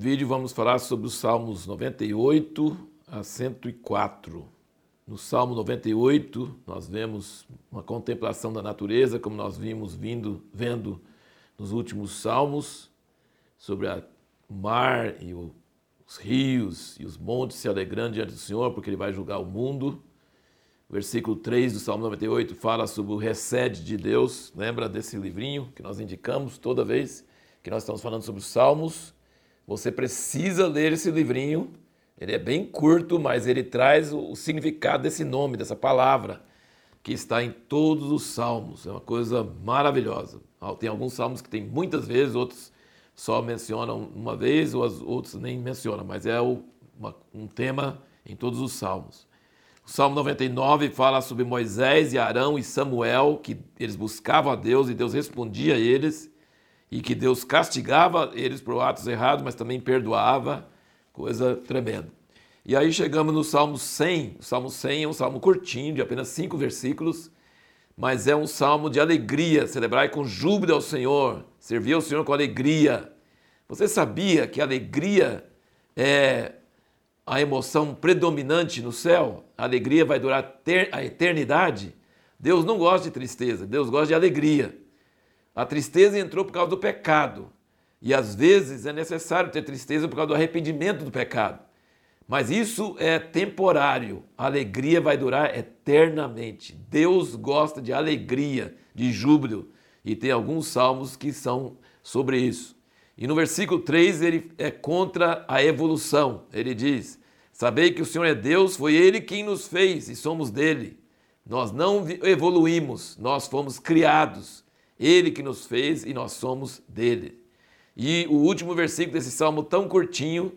vídeo vamos falar sobre os Salmos 98 a 104. No Salmo 98, nós vemos uma contemplação da natureza, como nós vimos vindo, vendo nos últimos salmos, sobre o mar e o, os rios e os montes se alegrando diante do Senhor, porque Ele vai julgar o mundo. O versículo 3 do Salmo 98 fala sobre o recede de Deus. Lembra desse livrinho que nós indicamos toda vez que nós estamos falando sobre os Salmos? Você precisa ler esse livrinho. Ele é bem curto, mas ele traz o significado desse nome, dessa palavra, que está em todos os salmos. É uma coisa maravilhosa. Tem alguns salmos que tem muitas vezes, outros só mencionam uma vez, ou outros nem mencionam, mas é um tema em todos os salmos. O Salmo 99 fala sobre Moisés e Arão e Samuel, que eles buscavam a Deus e Deus respondia a eles e que Deus castigava eles por atos errados, mas também perdoava, coisa tremenda. E aí chegamos no Salmo 100. O Salmo 100 é um salmo curtinho, de apenas cinco versículos, mas é um salmo de alegria, celebrar com júbilo ao Senhor, servir ao Senhor com alegria. Você sabia que alegria é a emoção predominante no céu? A alegria vai durar a eternidade? Deus não gosta de tristeza, Deus gosta de alegria. A tristeza entrou por causa do pecado. E às vezes é necessário ter tristeza por causa do arrependimento do pecado. Mas isso é temporário. A alegria vai durar eternamente. Deus gosta de alegria, de júbilo. E tem alguns salmos que são sobre isso. E no versículo 3 ele é contra a evolução. Ele diz: Sabei que o Senhor é Deus, foi Ele quem nos fez e somos dele. Nós não evoluímos, nós fomos criados. Ele que nos fez e nós somos dele. E o último versículo desse salmo tão curtinho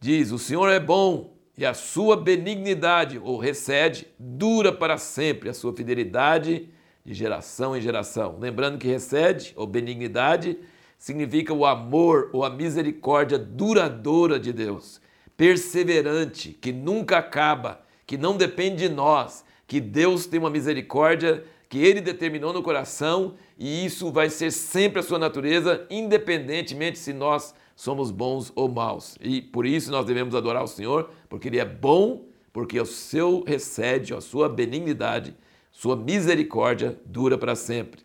diz: O Senhor é bom e a sua benignidade, ou recede, dura para sempre, a sua fidelidade de geração em geração. Lembrando que recede, ou benignidade, significa o amor ou a misericórdia duradoura de Deus, perseverante, que nunca acaba, que não depende de nós, que Deus tem uma misericórdia que ele determinou no coração e isso vai ser sempre a sua natureza, independentemente se nós somos bons ou maus. E por isso nós devemos adorar o Senhor, porque ele é bom, porque o seu recede, a sua benignidade, sua misericórdia dura para sempre.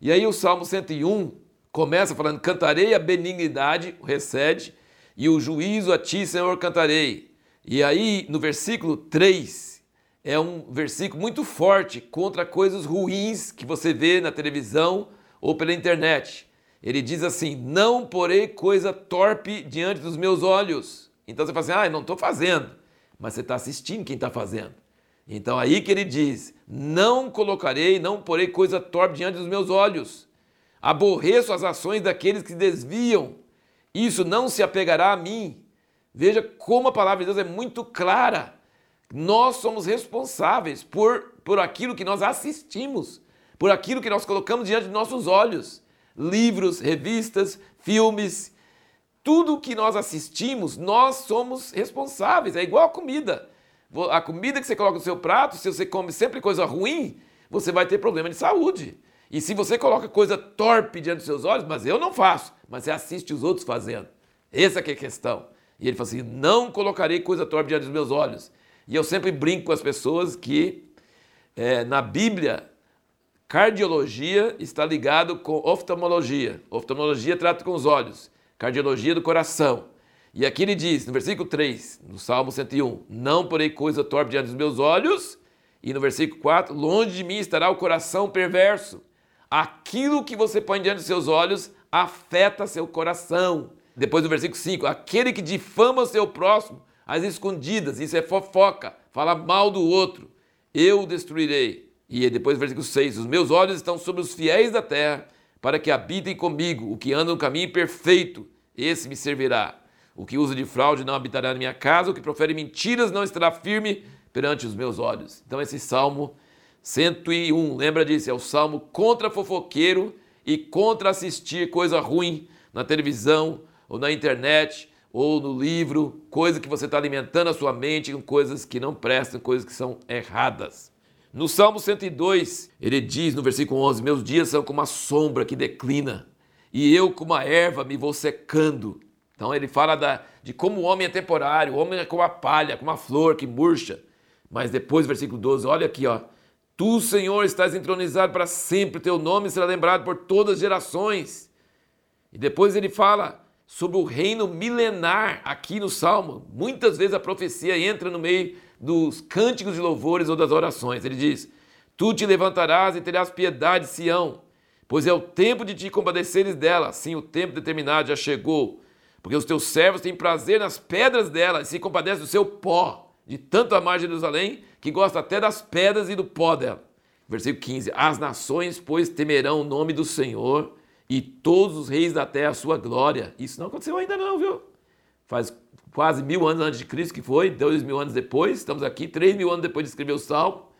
E aí o Salmo 101 começa falando: Cantarei a benignidade, o recede, e o juízo a ti, Senhor, cantarei. E aí no versículo 3 é um versículo muito forte contra coisas ruins que você vê na televisão ou pela internet. Ele diz assim: Não porei coisa torpe diante dos meus olhos. Então você fala assim: Ah, não estou fazendo. Mas você está assistindo quem está fazendo. Então aí que ele diz: Não colocarei, não porei coisa torpe diante dos meus olhos. Aborreço as ações daqueles que desviam. Isso não se apegará a mim. Veja como a palavra de Deus é muito clara. Nós somos responsáveis por, por aquilo que nós assistimos, por aquilo que nós colocamos diante de nossos olhos. Livros, revistas, filmes, tudo que nós assistimos, nós somos responsáveis. É igual a comida. A comida que você coloca no seu prato, se você come sempre coisa ruim, você vai ter problema de saúde. E se você coloca coisa torpe diante dos seus olhos, mas eu não faço, mas você assiste os outros fazendo. Essa é a questão. E ele fala assim: não colocarei coisa torpe diante dos meus olhos. E eu sempre brinco com as pessoas que é, na Bíblia, cardiologia está ligado com oftalmologia. Oftalmologia trata com os olhos, cardiologia do coração. E aqui ele diz, no versículo 3, no Salmo 101, não porei coisa torpe diante dos meus olhos. E no versículo 4, longe de mim estará o coração perverso. Aquilo que você põe diante dos seus olhos afeta seu coração. Depois do versículo 5, aquele que difama o seu próximo as escondidas, isso é fofoca, fala mal do outro, eu o destruirei. E depois, versículo 6: Os meus olhos estão sobre os fiéis da terra, para que habitem comigo. O que anda no caminho perfeito, esse me servirá. O que usa de fraude não habitará na minha casa, o que profere mentiras não estará firme perante os meus olhos. Então, esse salmo 101, lembra disso? É o salmo contra fofoqueiro e contra assistir coisa ruim na televisão ou na internet ou no livro, coisa que você está alimentando a sua mente com coisas que não prestam, coisas que são erradas. No Salmo 102, ele diz no versículo 11: Meus dias são como a sombra que declina, e eu, como a erva, me vou secando. Então ele fala da, de como o homem é temporário, o homem é como a palha, como a flor que murcha. Mas depois, versículo 12, olha aqui, ó. Tu, Senhor, estás entronizado para sempre, teu nome será lembrado por todas as gerações. E depois ele fala sobre o reino milenar aqui no Salmo. Muitas vezes a profecia entra no meio dos cânticos de louvores ou das orações. Ele diz: Tu te levantarás e terás piedade, Sião, pois é o tempo de te compadeceres dela. Sim, o tempo determinado já chegou, porque os teus servos têm prazer nas pedras dela e se compadecem do seu pó, de tanto amar Jerusalém, que gosta até das pedras e do pó dela. Versículo 15: As nações, pois, temerão o nome do Senhor e todos os reis da terra a sua glória. Isso não aconteceu ainda não, viu? Faz quase mil anos antes de Cristo que foi, dois mil anos depois, estamos aqui, três mil anos depois de escrever o Salmo,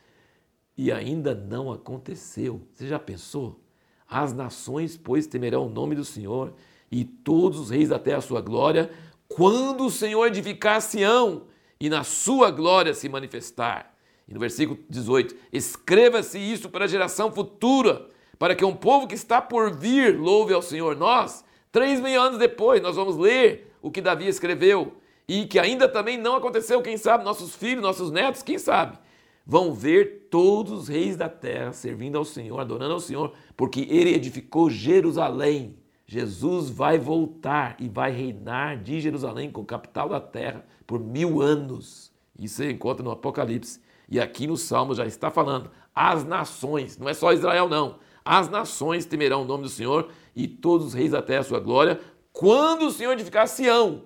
e ainda não aconteceu. Você já pensou? As nações, pois, temerão o nome do Senhor, e todos os reis da terra a sua glória, quando o Senhor edificar Sião e na sua glória se manifestar. E no versículo 18: escreva-se isso para a geração futura para que um povo que está por vir louve ao Senhor. Nós, três mil anos depois, nós vamos ler o que Davi escreveu e que ainda também não aconteceu, quem sabe, nossos filhos, nossos netos, quem sabe, vão ver todos os reis da terra servindo ao Senhor, adorando ao Senhor, porque ele edificou Jerusalém. Jesus vai voltar e vai reinar de Jerusalém, com capital da terra, por mil anos. Isso você encontra no Apocalipse. E aqui no Salmo já está falando, as nações, não é só Israel, não. As nações temerão o nome do Senhor e todos os reis da terra a sua glória, quando o Senhor edificar Sião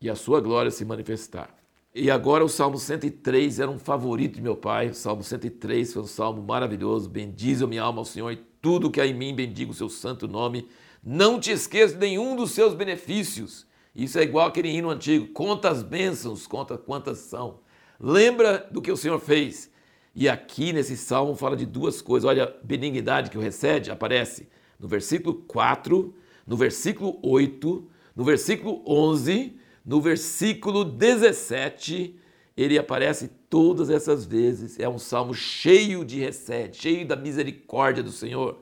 e a sua glória se manifestar. E agora o Salmo 103 era um favorito de meu pai. O Salmo 103 foi um salmo maravilhoso. Bendize minha alma ao Senhor e tudo que há em mim bendiga o seu santo nome. Não te esqueça de nenhum dos seus benefícios. Isso é igual aquele hino antigo. Conta as bênçãos, conta quantas são. Lembra do que o Senhor fez e aqui nesse salmo fala de duas coisas. Olha, a benignidade que o recebe aparece no versículo 4, no versículo 8, no versículo 11, no versículo 17. Ele aparece todas essas vezes. É um salmo cheio de recede, cheio da misericórdia do Senhor.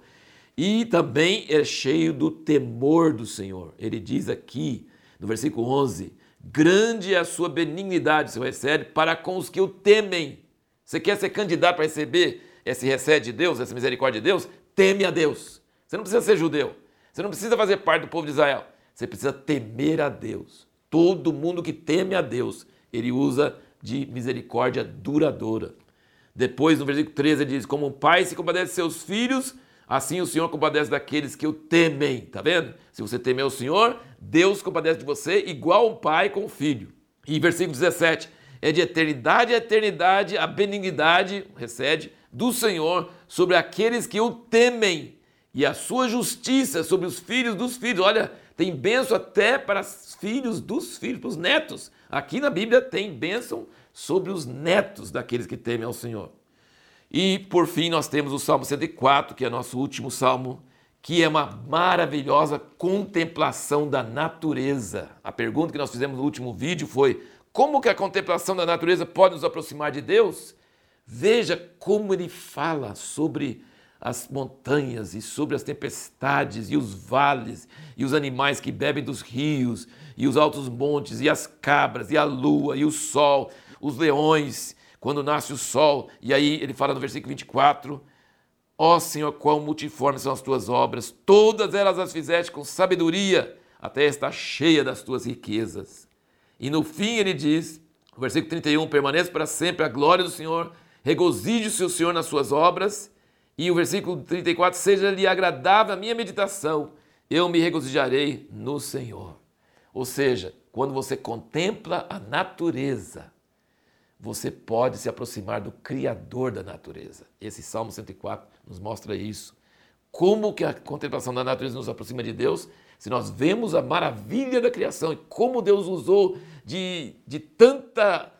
E também é cheio do temor do Senhor. Ele diz aqui, no versículo 11: Grande é a sua benignidade, seu recebe, para com os que o temem você quer ser candidato para receber esse recebe de Deus, essa misericórdia de Deus? Teme a Deus. Você não precisa ser judeu. Você não precisa fazer parte do povo de Israel. Você precisa temer a Deus. Todo mundo que teme a Deus, ele usa de misericórdia duradoura. Depois, no versículo 13, ele diz: Como um pai se compadece de seus filhos, assim o Senhor compadece daqueles que o temem. Tá vendo? Se você temer o Senhor, Deus compadece de você igual um pai com o filho. E versículo 17: é de eternidade a eternidade a benignidade, recede, do Senhor sobre aqueles que o temem e a sua justiça sobre os filhos dos filhos. Olha, tem bênção até para os filhos dos filhos, para os netos. Aqui na Bíblia tem bênção sobre os netos daqueles que temem ao Senhor. E por fim nós temos o Salmo 104, que é nosso último salmo, que é uma maravilhosa contemplação da natureza. A pergunta que nós fizemos no último vídeo foi: como que a contemplação da natureza pode nos aproximar de Deus? Veja como ele fala sobre as montanhas e sobre as tempestades e os vales e os animais que bebem dos rios e os altos montes e as cabras e a lua e o sol, os leões, quando nasce o sol. E aí ele fala no versículo 24: Ó oh, Senhor, quão multiformes são as tuas obras, todas elas as fizeste com sabedoria, até está cheia das tuas riquezas. E no fim ele diz, no versículo 31, permaneça para sempre a glória do Senhor, regozije-se o Senhor nas suas obras. E o versículo 34, seja-lhe agradável a minha meditação, eu me regozijarei no Senhor. Ou seja, quando você contempla a natureza, você pode se aproximar do Criador da natureza. Esse Salmo 104 nos mostra isso. Como que a contemplação da natureza nos aproxima de Deus? Se nós vemos a maravilha da criação e como Deus usou de, de tanta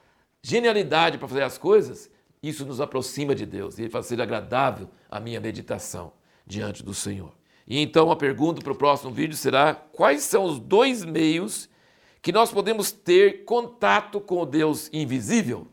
genialidade para fazer as coisas, isso nos aproxima de Deus e faz ser agradável a minha meditação diante do Senhor. E então a pergunta para o próximo vídeo será: quais são os dois meios que nós podemos ter contato com o Deus invisível?